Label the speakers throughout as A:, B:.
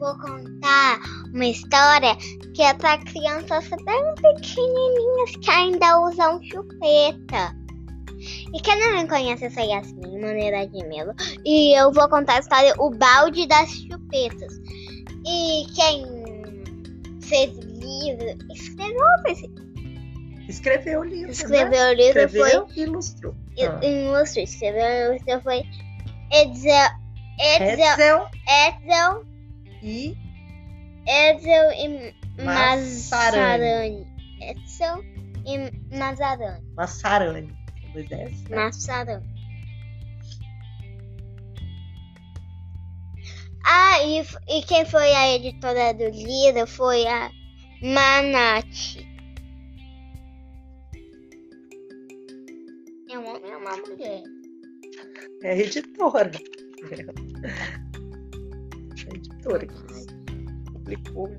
A: vou contar uma história que é para crianças bem pequenininhas que ainda usam chupeta. E quem não me conhece, eu sou Yasmin, maneira de Melo. E eu vou contar a história O Balde das Chupetas. E quem fez o livro escreveu
B: Escreveu o livro.
A: Escreveu
B: né?
A: o livro
B: Escreveu
A: foi.
B: ilustrou. Ah.
A: Ilustrou, escreveu ilustrou foi Edsel. Edsel. Edsel.
B: E
A: Edsel e
B: Massarani.
A: Massarani. Edsel e.
B: Massarani. Com Dois S. né?
A: Massarani. Ah, e, e quem foi a editora do livro foi a Manati. É um homem ou uma mulher?
B: É editora. Editora que publicou.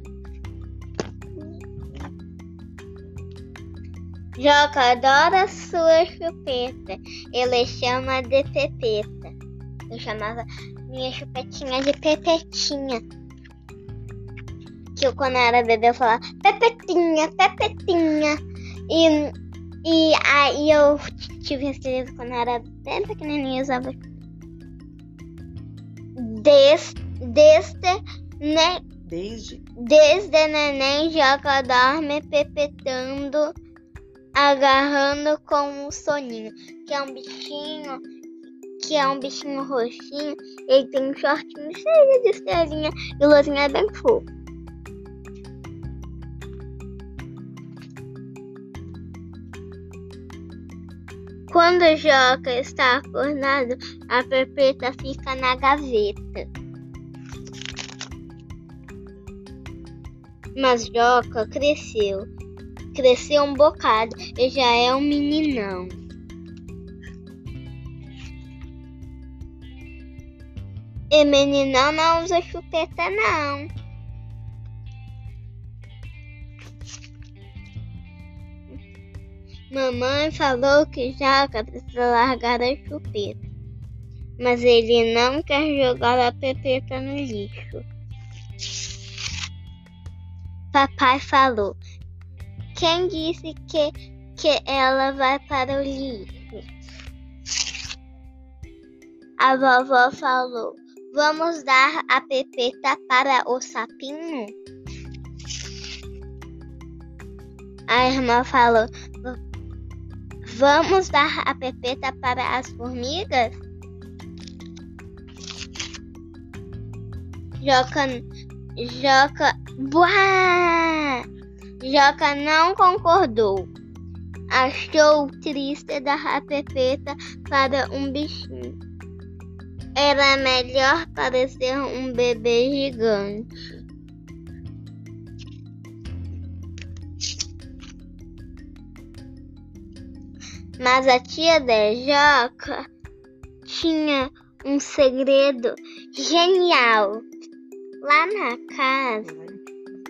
A: Joca adora sua chupeta. Ele chama de Pepeta. Eu chamava minha chupetinha de Pepetinha. Que eu, quando eu era bebê, eu falava Pepetinha, Pepetinha. E, e aí eu tive esse livro quando eu era bem pequenininha. Eu usava Des, desde, né,
B: Desde
A: Desde neném Joca dorme pepetando, agarrando com um soninho, que é um bichinho, que é um bichinho roxinho, ele tem um shortinho cheio de estrelinha e luzinha bem fofo. Quando o Joca está acordado, a Pepeta fica na gaveta. Mas Joca cresceu. Cresceu um bocado e já é um meninão. E meninão não usa chupeta, não. Mamãe falou que Joca precisa largar a chupeta. Mas ele não quer jogar a pepeta no lixo. Papai falou: Quem disse que, que ela vai para o lixo? A vovó falou: Vamos dar a pepeta para o sapinho? A irmã falou: "Va- Vamos dar a pepeta para as formigas? Joca Joca. Buá! Joca não concordou. Achou triste dar a pepeta para um bichinho. Era melhor parecer um bebê gigante. Mas a tia da Joca tinha um segredo genial. Lá na casa,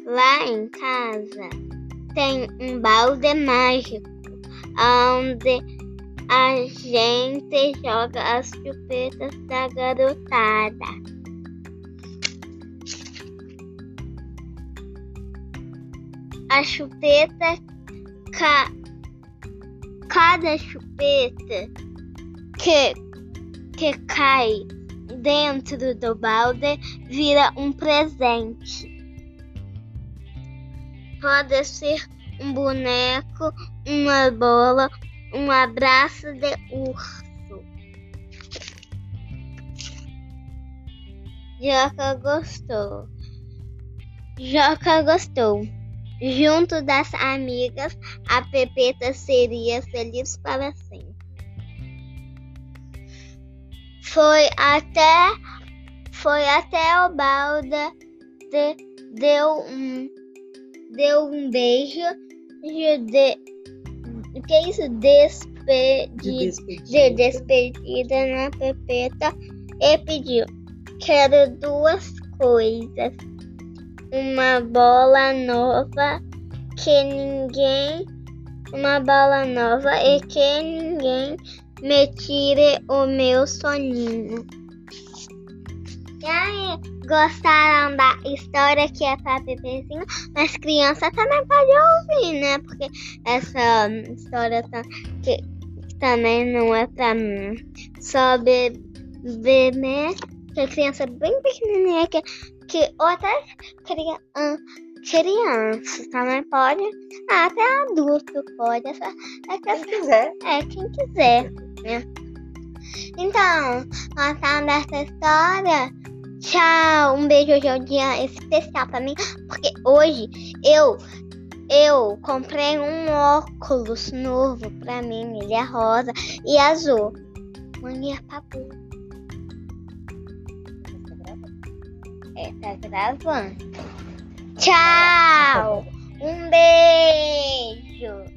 A: lá em casa, tem um balde mágico onde a gente joga as chupetas da garotada. A chupeta, ca, cada chupeta que, que cai dentro do balde vira um presente. Pode ser um boneco, uma bola, um abraço de urso. Joca gostou. Joca gostou. Junto das amigas, a Pepeta seria feliz para sempre. Foi até foi até o balda de, deu um deu um beijo de, de que é isso?
B: De
A: despedi, de
B: despedida.
A: despedida na Pepeta e pediu quero duas coisas. Uma bola nova que ninguém uma bola nova e que ninguém me tire o meu soninho. E aí, gostaram da história que é para bebezinho, mas criança também pode ouvir, né? Porque essa história tá, que, também não é para só beber, né? Que a criança é bem pequenininha, que, que outras crianças criança também pode, ah, até adulto pode, é,
B: é quem quiser.
A: É, quem quiser, né? Então, gostando dessa história? Tchau, um beijo hoje é um dia especial pra mim, porque hoje eu eu comprei um óculos novo pra mim, ele é rosa e azul. Mania papu. É, tá gravando. Tchau! Um beijo!